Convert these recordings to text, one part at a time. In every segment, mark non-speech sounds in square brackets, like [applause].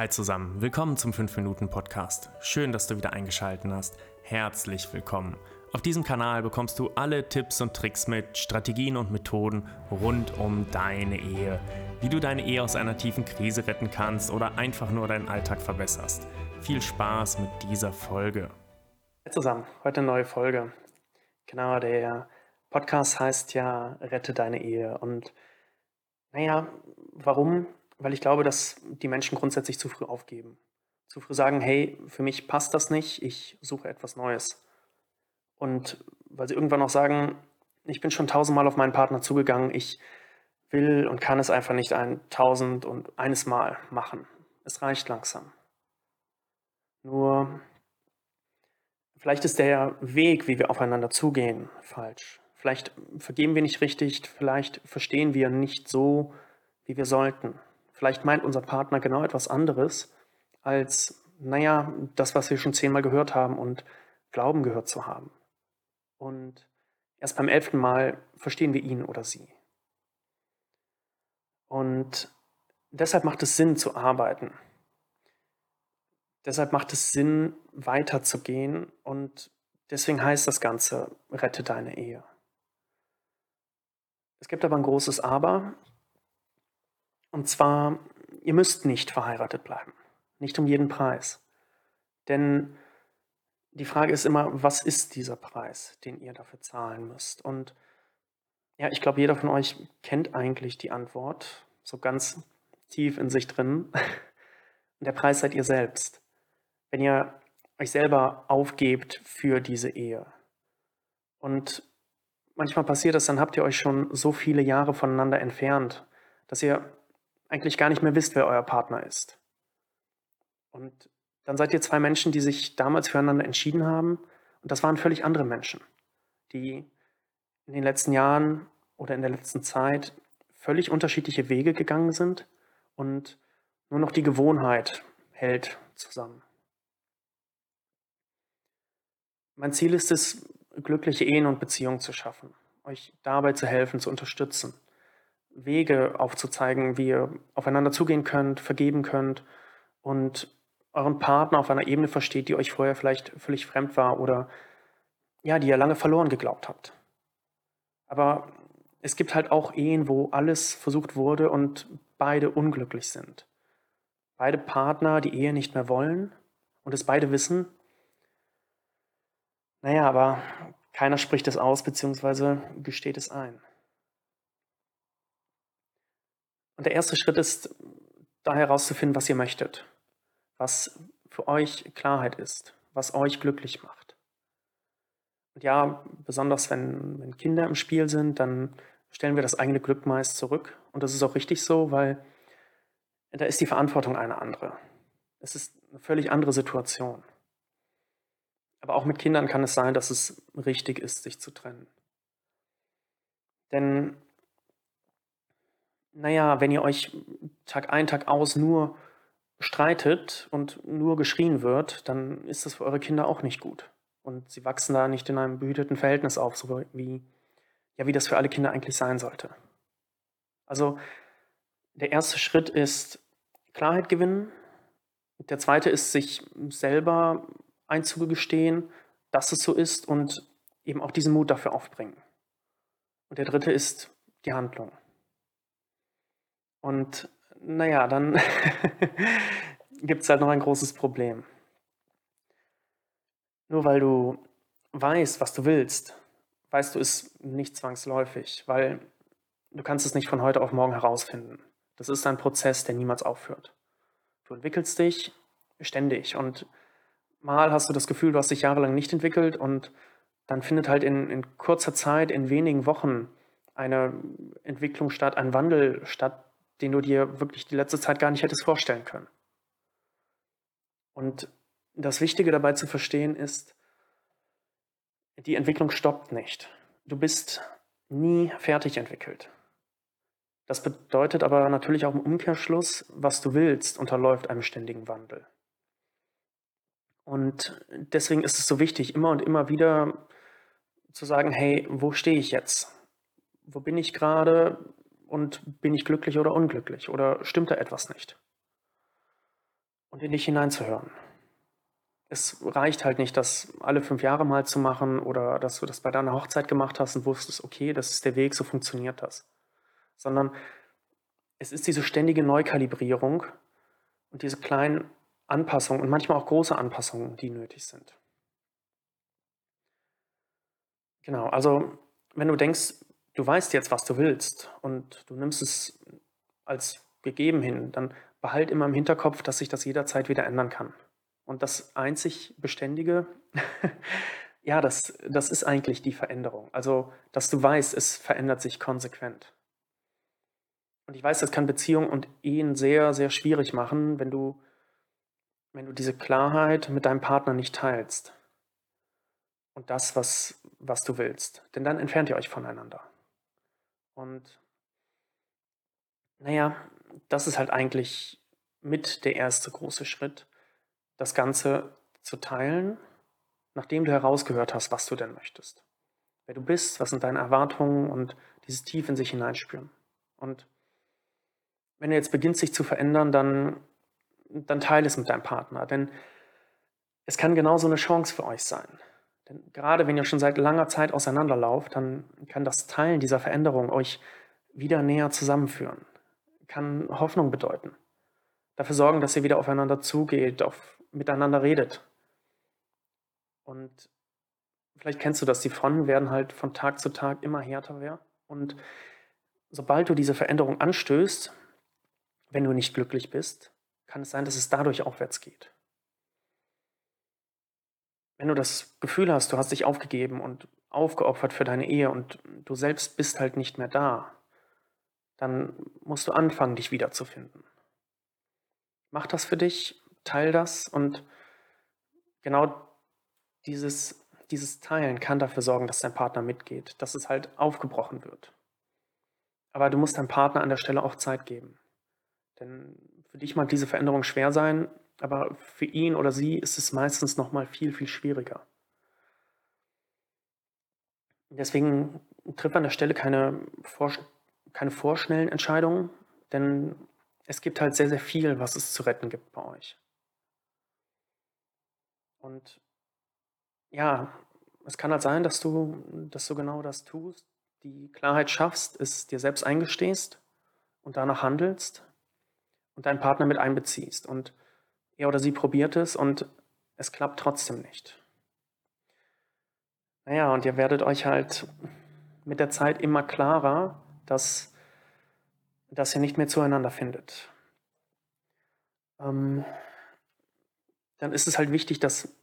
Hi zusammen, willkommen zum 5-Minuten-Podcast. Schön, dass du wieder eingeschaltet hast. Herzlich willkommen. Auf diesem Kanal bekommst du alle Tipps und Tricks mit, Strategien und Methoden rund um deine Ehe. Wie du deine Ehe aus einer tiefen Krise retten kannst oder einfach nur deinen Alltag verbesserst. Viel Spaß mit dieser Folge. Hi zusammen, heute eine neue Folge. Genau, der Podcast heißt ja Rette deine Ehe. Und naja, warum? Weil ich glaube, dass die Menschen grundsätzlich zu früh aufgeben. Zu früh sagen, hey, für mich passt das nicht, ich suche etwas Neues. Und weil sie irgendwann auch sagen, ich bin schon tausendmal auf meinen Partner zugegangen, ich will und kann es einfach nicht ein tausend und eines Mal machen. Es reicht langsam. Nur, vielleicht ist der Weg, wie wir aufeinander zugehen, falsch. Vielleicht vergeben wir nicht richtig, vielleicht verstehen wir nicht so, wie wir sollten. Vielleicht meint unser Partner genau etwas anderes als, naja, das, was wir schon zehnmal gehört haben und glauben gehört zu haben. Und erst beim elften Mal verstehen wir ihn oder sie. Und deshalb macht es Sinn zu arbeiten. Deshalb macht es Sinn, weiterzugehen und deswegen heißt das Ganze, rette deine Ehe. Es gibt aber ein großes Aber und zwar, ihr müsst nicht verheiratet bleiben. Nicht um jeden Preis. Denn die Frage ist immer, was ist dieser Preis, den ihr dafür zahlen müsst? Und ja, ich glaube, jeder von euch kennt eigentlich die Antwort, so ganz tief in sich drin. Und der Preis seid ihr selbst. Wenn ihr euch selber aufgebt für diese Ehe. Und manchmal passiert es, dann habt ihr euch schon so viele Jahre voneinander entfernt, dass ihr eigentlich gar nicht mehr wisst, wer euer Partner ist. Und dann seid ihr zwei Menschen, die sich damals füreinander entschieden haben. Und das waren völlig andere Menschen, die in den letzten Jahren oder in der letzten Zeit völlig unterschiedliche Wege gegangen sind und nur noch die Gewohnheit hält zusammen. Mein Ziel ist es, glückliche Ehen und Beziehungen zu schaffen, euch dabei zu helfen, zu unterstützen. Wege aufzuzeigen, wie ihr aufeinander zugehen könnt, vergeben könnt und euren Partner auf einer Ebene versteht, die euch vorher vielleicht völlig fremd war oder ja, die ihr lange verloren geglaubt habt. Aber es gibt halt auch Ehen, wo alles versucht wurde und beide unglücklich sind. Beide Partner die Ehe nicht mehr wollen und es beide wissen. Naja, aber keiner spricht es aus bzw. gesteht es ein. Und der erste Schritt ist, da herauszufinden, was ihr möchtet, was für euch Klarheit ist, was euch glücklich macht. Und ja, besonders wenn, wenn Kinder im Spiel sind, dann stellen wir das eigene Glück meist zurück. Und das ist auch richtig so, weil da ist die Verantwortung eine andere. Es ist eine völlig andere Situation. Aber auch mit Kindern kann es sein, dass es richtig ist, sich zu trennen. Denn naja, wenn ihr euch Tag ein, Tag aus nur streitet und nur geschrien wird, dann ist das für eure Kinder auch nicht gut. Und sie wachsen da nicht in einem behüteten Verhältnis auf, so wie, ja, wie das für alle Kinder eigentlich sein sollte. Also der erste Schritt ist Klarheit gewinnen. Der zweite ist, sich selber einzugestehen, dass es so ist und eben auch diesen Mut dafür aufbringen. Und der dritte ist die Handlung. Und naja, dann [laughs] gibt es halt noch ein großes Problem. Nur weil du weißt, was du willst, weißt du es nicht zwangsläufig, weil du kannst es nicht von heute auf morgen herausfinden. Das ist ein Prozess, der niemals aufhört. Du entwickelst dich ständig und mal hast du das Gefühl, du hast dich jahrelang nicht entwickelt und dann findet halt in, in kurzer Zeit, in wenigen Wochen eine Entwicklung statt, ein Wandel statt, den du dir wirklich die letzte Zeit gar nicht hättest vorstellen können. Und das Wichtige dabei zu verstehen ist, die Entwicklung stoppt nicht. Du bist nie fertig entwickelt. Das bedeutet aber natürlich auch im Umkehrschluss, was du willst, unterläuft einem ständigen Wandel. Und deswegen ist es so wichtig, immer und immer wieder zu sagen, hey, wo stehe ich jetzt? Wo bin ich gerade? Und bin ich glücklich oder unglücklich oder stimmt da etwas nicht? und in dich hineinzuhören. Es reicht halt nicht, das alle fünf Jahre mal zu machen oder dass du das bei deiner Hochzeit gemacht hast und wusstest, okay, das ist der Weg, so funktioniert das. Sondern es ist diese ständige Neukalibrierung und diese kleinen Anpassungen und manchmal auch große Anpassungen, die nötig sind. Genau, also wenn du denkst, du weißt jetzt, was du willst und du nimmst es als gegeben hin, dann behalt immer im Hinterkopf, dass sich das jederzeit wieder ändern kann. Und das einzig Beständige, [laughs] ja, das, das ist eigentlich die Veränderung. Also, dass du weißt, es verändert sich konsequent. Und ich weiß, das kann Beziehungen und Ehen sehr, sehr schwierig machen, wenn du, wenn du diese Klarheit mit deinem Partner nicht teilst. Und das, was, was du willst. Denn dann entfernt ihr euch voneinander. Und naja, das ist halt eigentlich mit der erste große Schritt, das Ganze zu teilen, nachdem du herausgehört hast, was du denn möchtest. Wer du bist, was sind deine Erwartungen und dieses tief in sich hineinspüren. Und wenn er jetzt beginnt, sich zu verändern, dann, dann teile es mit deinem Partner. Denn es kann genauso eine Chance für euch sein. Denn gerade wenn ihr schon seit langer Zeit auseinanderlauft, dann kann das Teilen dieser Veränderung euch wieder näher zusammenführen. Kann Hoffnung bedeuten. Dafür sorgen, dass ihr wieder aufeinander zugeht, auf, miteinander redet. Und vielleicht kennst du das, die Fronten werden halt von Tag zu Tag immer härter. Und sobald du diese Veränderung anstößt, wenn du nicht glücklich bist, kann es sein, dass es dadurch aufwärts geht. Wenn du das Gefühl hast, du hast dich aufgegeben und aufgeopfert für deine Ehe und du selbst bist halt nicht mehr da, dann musst du anfangen, dich wiederzufinden. Mach das für dich, teil das und genau dieses, dieses Teilen kann dafür sorgen, dass dein Partner mitgeht, dass es halt aufgebrochen wird. Aber du musst deinem Partner an der Stelle auch Zeit geben. Denn für dich mag diese Veränderung schwer sein, aber für ihn oder sie ist es meistens noch mal viel, viel schwieriger. Deswegen triff an der Stelle keine, vor, keine vorschnellen Entscheidungen, denn es gibt halt sehr, sehr viel, was es zu retten gibt bei euch. Und ja, es kann halt sein, dass du, dass du genau das tust, die Klarheit schaffst, es dir selbst eingestehst und danach handelst und deinen Partner mit einbeziehst. Und er oder sie probiert es und es klappt trotzdem nicht. Naja, und ihr werdet euch halt mit der Zeit immer klarer, dass, dass ihr nicht mehr zueinander findet. Ähm, dann ist es halt wichtig, dass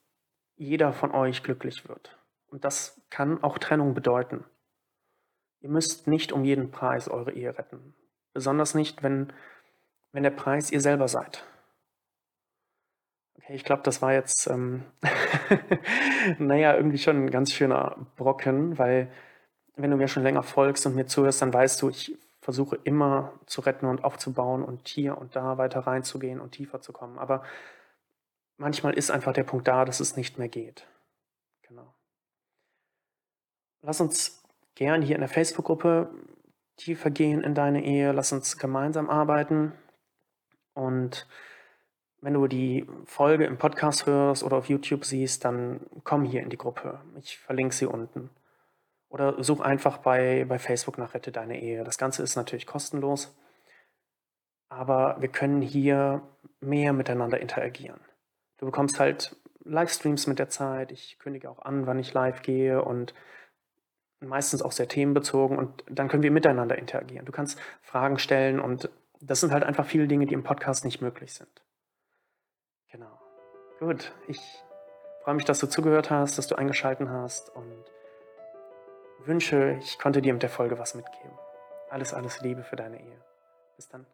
jeder von euch glücklich wird. Und das kann auch Trennung bedeuten. Ihr müsst nicht um jeden Preis eure Ehe retten. Besonders nicht, wenn, wenn der Preis ihr selber seid. Ich glaube, das war jetzt, ähm, [laughs] naja, irgendwie schon ein ganz schöner Brocken, weil wenn du mir schon länger folgst und mir zuhörst, dann weißt du, ich versuche immer zu retten und aufzubauen und hier und da weiter reinzugehen und tiefer zu kommen. Aber manchmal ist einfach der Punkt da, dass es nicht mehr geht. Genau. Lass uns gern hier in der Facebook-Gruppe tiefer gehen in deine Ehe. Lass uns gemeinsam arbeiten und wenn du die Folge im Podcast hörst oder auf YouTube siehst, dann komm hier in die Gruppe. Ich verlinke sie unten. Oder such einfach bei, bei Facebook nach Rette deine Ehe. Das Ganze ist natürlich kostenlos, aber wir können hier mehr miteinander interagieren. Du bekommst halt Livestreams mit der Zeit. Ich kündige auch an, wann ich live gehe und meistens auch sehr themenbezogen und dann können wir miteinander interagieren. Du kannst Fragen stellen und das sind halt einfach viele Dinge, die im Podcast nicht möglich sind. Genau. Gut, ich freue mich, dass du zugehört hast, dass du eingeschaltet hast und wünsche, ich konnte dir mit der Folge was mitgeben. Alles, alles Liebe für deine Ehe. Bis dann.